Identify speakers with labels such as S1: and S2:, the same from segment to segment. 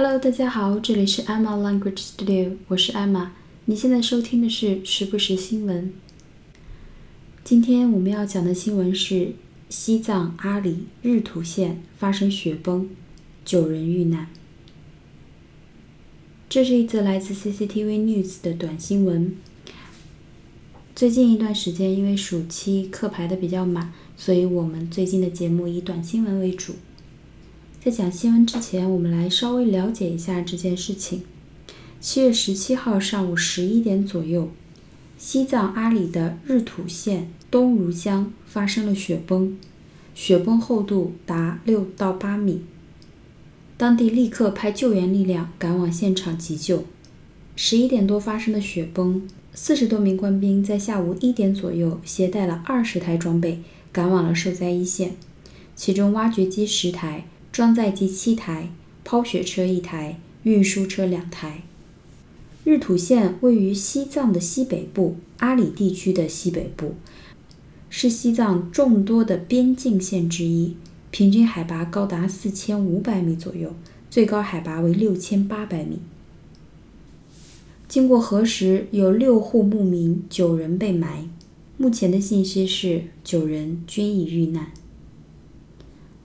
S1: Hello，大家好，这里是 Emma Language Studio，我是 Emma。你现在收听的是时不时新闻。今天我们要讲的新闻是西藏阿里日土县发生雪崩，九人遇难。这是一则来自 CCTV News 的短新闻。最近一段时间，因为暑期课排的比较满，所以我们最近的节目以短新闻为主。在讲新闻之前，我们来稍微了解一下这件事情。七月十七号上午十一点左右，西藏阿里的日土县东如乡发生了雪崩，雪崩厚度达六到八米。当地立刻派救援力量赶往现场急救。十一点多发生的雪崩。四十多名官兵在下午一点左右携带了二十台装备赶往了受灾一线，其中挖掘机十台、装载机七台、抛雪车一台、运输车两台。日土县位于西藏的西北部，阿里地区的西北部，是西藏众多的边境县之一，平均海拔高达四千五百米左右，最高海拔为六千八百米。经过核实，有六户牧民，九人被埋。目前的信息是九人均已遇难。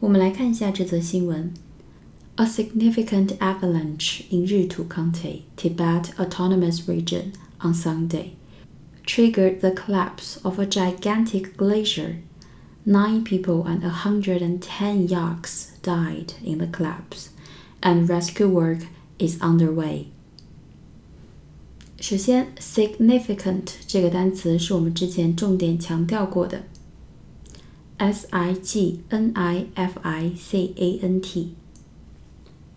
S1: 我们来看一下这则新闻：A significant avalanche in Ritu County, Tibet Autonomous Region, on Sunday triggered the collapse of a gigantic glacier. Nine people and 110 yaks died in the collapse, and rescue work is underway. 首先，significant 这个单词是我们之前重点强调过的 ，s i g n i f i c a n t。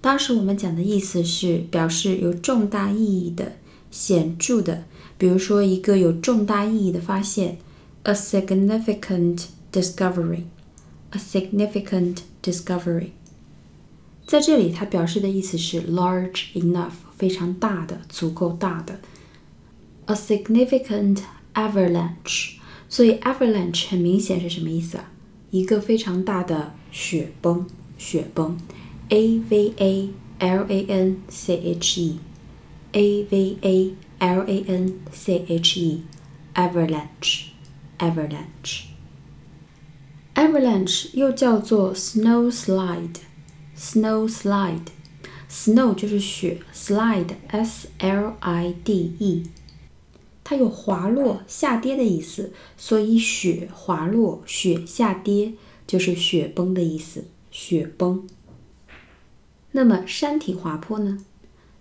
S1: 当时我们讲的意思是表示有重大意义的、显着的，比如说一个有重大意义的发现，a significant discovery，a significant discovery。在这里，它表示的意思是 large enough，非常大的，足够大的。a significant avalanche，所以 avalanche 很明显是什么意思啊？ 一个非常大的雪崩，雪崩，a v a l a n c h e，a v a l a n c h e，avalanche，avalanche，avalanche 又叫做 snow slide，snow slide，snow 就是雪，slide s l i d e。它有滑落、下跌的意思，所以雪滑落、雪下跌就是雪崩的意思。雪崩。那么山体滑坡呢？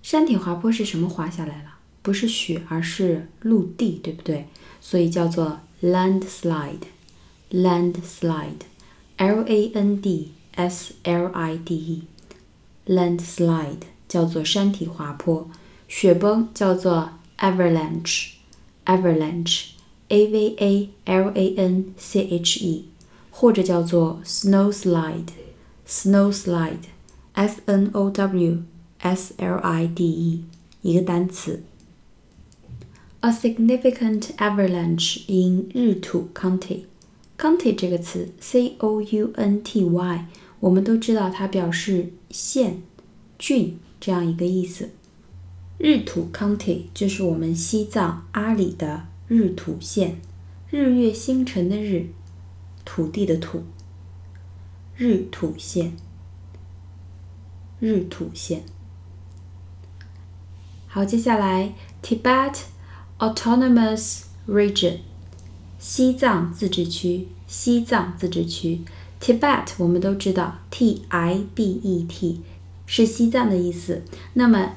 S1: 山体滑坡是什么滑下来了？不是雪，而是陆地，对不对？所以叫做 landslide。landslide，l a n d s l i d e，landslide 叫做山体滑坡。雪崩叫做 avalanche。avalanche, a v a l a n c h e，或者叫做 snow slide, snow slide, s n o w s l i d e，一个单词。A significant avalanche in 日土 County。County 这个词，c o u n t y，我们都知道它表示县、郡这样一个意思。 日土 County 就是我们西藏阿里的日土县，日月星辰的日，土地的土。日土县，日土县。好，接下来 Tibet Autonomous Region，西藏自治区，西藏自治区。Tibet 我们都知道，T I B E T 是西藏的意思。那么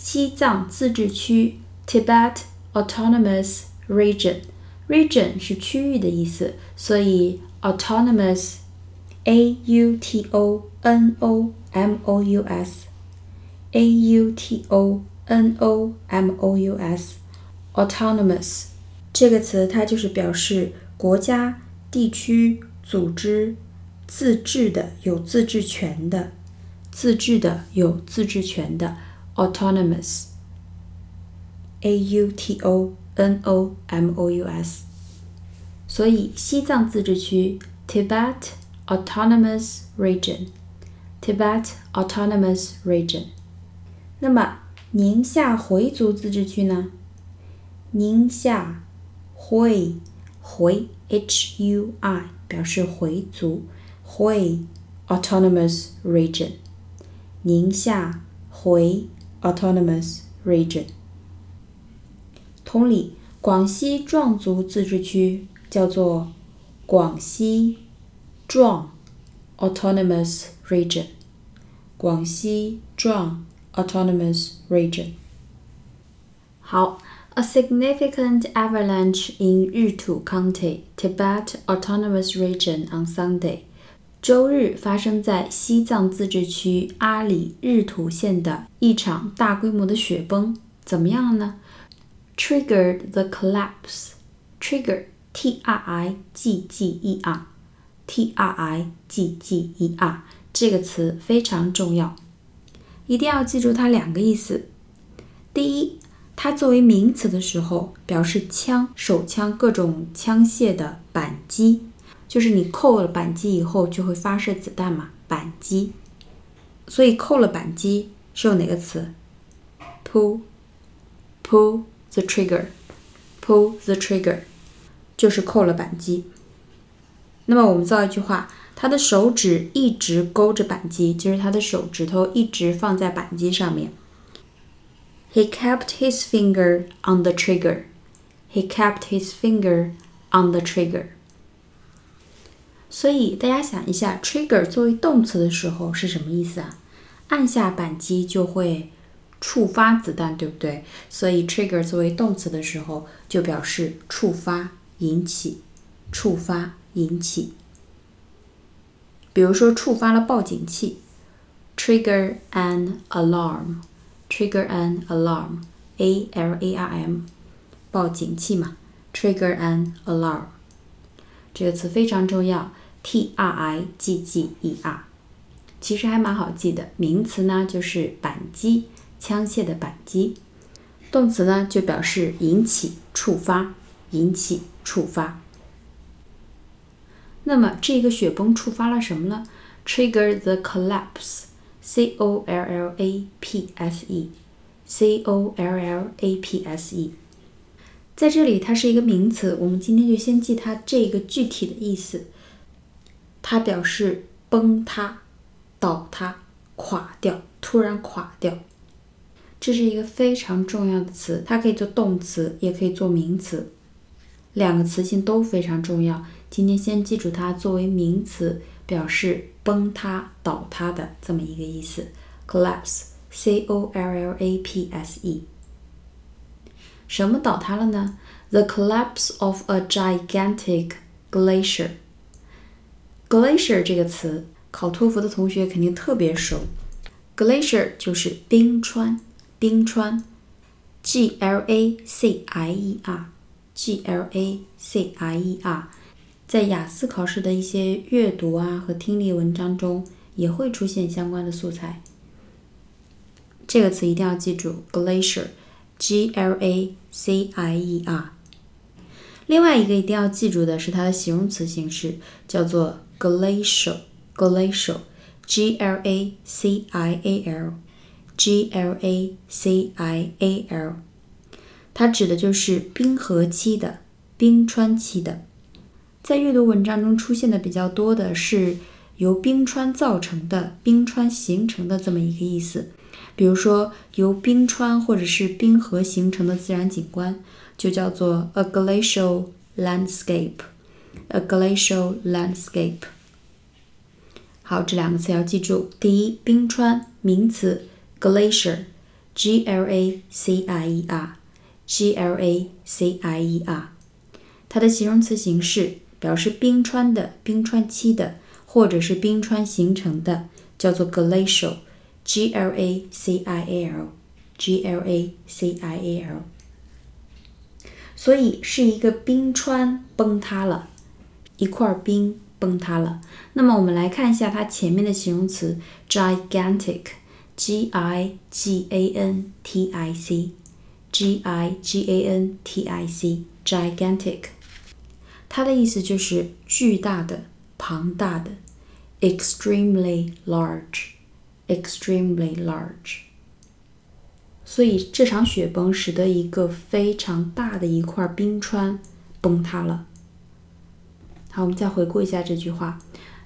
S1: 西藏自治区 （Tibet Autonomous Region），region 是区域的意思，所以 autonomous，a u t o n o m o u s，a u t o n o m o u s，autonomous 这个词它就是表示国家、地区、组织自治的、有自治权的、自治的、有自治权的。autonomous, a u t o n o m o u s，所以西藏自治区 Tibet Autonomous Region，Tibet Autonomous Region 那么宁夏回族自治区呢？宁夏回回 H U I 表示回族，回 Autonomous Region，宁夏回 Autonomous Region。同理，广西壮族自治区叫做广西壮 Autonomous Region，广西壮 Autonomous Region。好，a significant avalanche in Ritu County, Tibet Autonomous Region on Sunday。 周日发生在西藏自治区阿里日图县的一场大规模的雪崩，怎么样了呢？Triggered the collapse. Trigger, T-R-I-G-G-E-R, T-R-I-G-G-E-R 这个词非常重要，一定要记住它两个意思。第一，它作为名词的时候，表示枪、手枪各种枪械的扳机。就是你扣了扳机以后就会发射子弹嘛，扳机。所以扣了扳机是用哪个词？Pull，pull the trigger，pull the trigger，就是扣了扳机。那么我们造一句话，他的手指一直勾着扳机，就是他的手指头一直放在扳机上面。He kept his finger on the trigger. He kept his finger on the trigger. 所以大家想一下，trigger 作为动词的时候是什么意思啊？按下扳机就会触发子弹，对不对？所以 trigger 作为动词的时候就表示触发、引起、触发、引起。比如说，触发了报警器，trigger an alarm，trigger an alarm，A L A R M，报警器嘛，trigger an alarm。这个词非常重要，T R I G G E R，其实还蛮好记的。名词呢就是扳机，枪械的扳机；动词呢就表示引起、触发、引起、触发。那么这个雪崩触发了什么呢？Trigger the collapse，C O L L A P S E，C O L L A P S E。在这里，它是一个名词，我们今天就先记它这个具体的意思。它表示崩塌、倒塌、垮掉、突然垮掉。这是一个非常重要的词，它可以做动词，也可以做名词，两个词性都非常重要。今天先记住它作为名词，表示崩塌、倒塌的这么一个意思。collapse，c o l l a p s e。什么倒塌了呢？The collapse of a gigantic glacier. Glacier 这个词，考托福的同学肯定特别熟。Glacier 就是冰川，冰川。G L A C I E R，G L A C I E R，在雅思考试的一些阅读啊和听力文章中也会出现相关的素材。这个词一定要记住，glacier。G L A C I E R。另外一个一定要记住的是它的形容词形式，叫做 glacial。glacial，G L A C I A L，G L A C I A L。它指的就是冰河期的、冰川期的。在阅读文章中出现的比较多的是由冰川造成的、冰川形成的这么一个意思。比如说，由冰川或者是冰河形成的自然景观，就叫做 a glacial landscape。A glacial landscape。好，这两个词要记住。第一，冰川，名词，glacier，g l a c i e r，g l a c i e r。它的形容词形式表示冰川的、冰川期的，或者是冰川形成的，叫做 glacial。G L A C I A L，G L A C I A L，所以是一个冰川崩塌了，一块冰崩塌了。那么我们来看一下它前面的形容词 gigantic，G I G A N T I C，G I G A N T I C，gigantic，它的意思就是巨大的、庞大的，extremely large。extremely large。所以这场雪崩使得一个非常大的一块冰川崩塌了。好，我们再回顾一下这句话：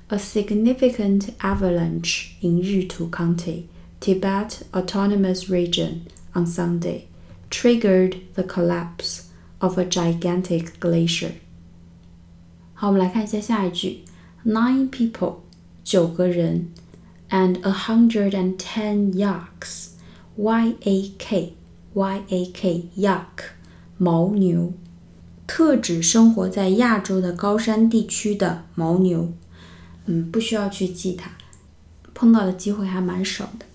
S1: A significant avalanche in Ritu County, Tibet Autonomous Region, on Sunday triggered the collapse of a gigantic glacier. 好，我们来看一下下一句：Nine people，九个人，and a hundred and ten yaks。Y A K Y A K Yak 牦牛， 特指生活在亚洲的高山地区的牦牛。嗯，不需要去记它，碰到的机会还蛮少的。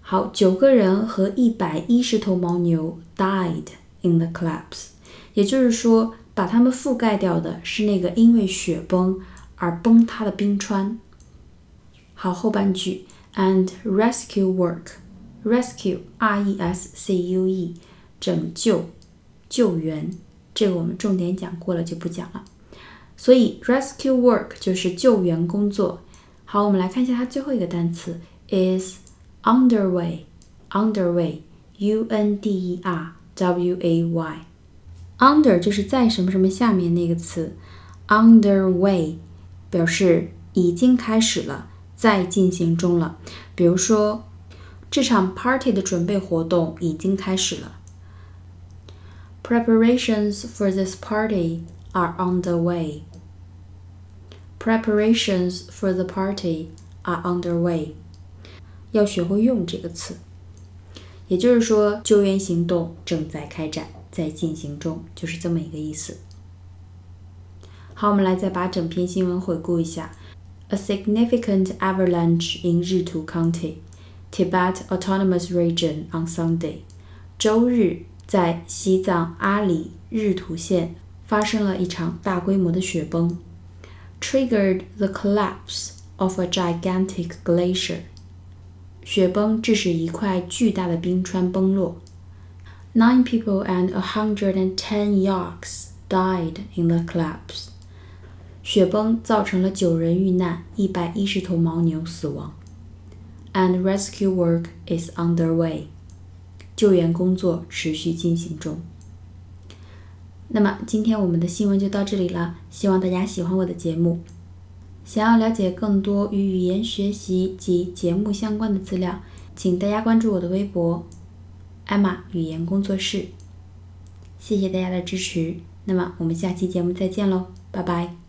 S1: 好，九个人和一百一十头牦牛 died in the collapse，也就是说，把它们覆盖掉的是那个因为雪崩而崩塌的冰川。好，后半句 and rescue work。Rescue, R-E-S-C-U-E，拯救、救援，这个我们重点讲过了，就不讲了。所以 rescue work 就是救援工作。好，我们来看一下它最后一个单词 is underway。underway，U-N-D-E-R-W-A-Y。under 就是在什么什么下面那个词，underway 表示已经开始了，在进行中了。比如说。这场 party 的准备活动已经开始了。Preparations for this party are underway. Preparations for the party are underway. 要学会用这个词，也就是说，救援行动正在开展，在进行中，就是这么一个意思。好，我们来再把整篇新闻回顾一下。A significant avalanche in Ritu County Tibet Autonomous Region on Sunday，周日 在西藏阿里日图县发生了一场大规模的雪崩，triggered the collapse of a gigantic glacier。雪崩致使一块巨大的冰川崩落。Nine people and a hundred and ten yaks died in the collapse。雪崩造成了九人遇难，一百一十头牦牛死亡。and rescue work is underway. 救援工作持续进行中。那么今天我们的新闻就到这里了，希望大家喜欢我的节目。想要了解更多与语言学习及节目相关的资料，请大家关注我的微博“艾玛语言工作室”。谢谢大家的支持，那么我们下期节目再见喽，拜拜。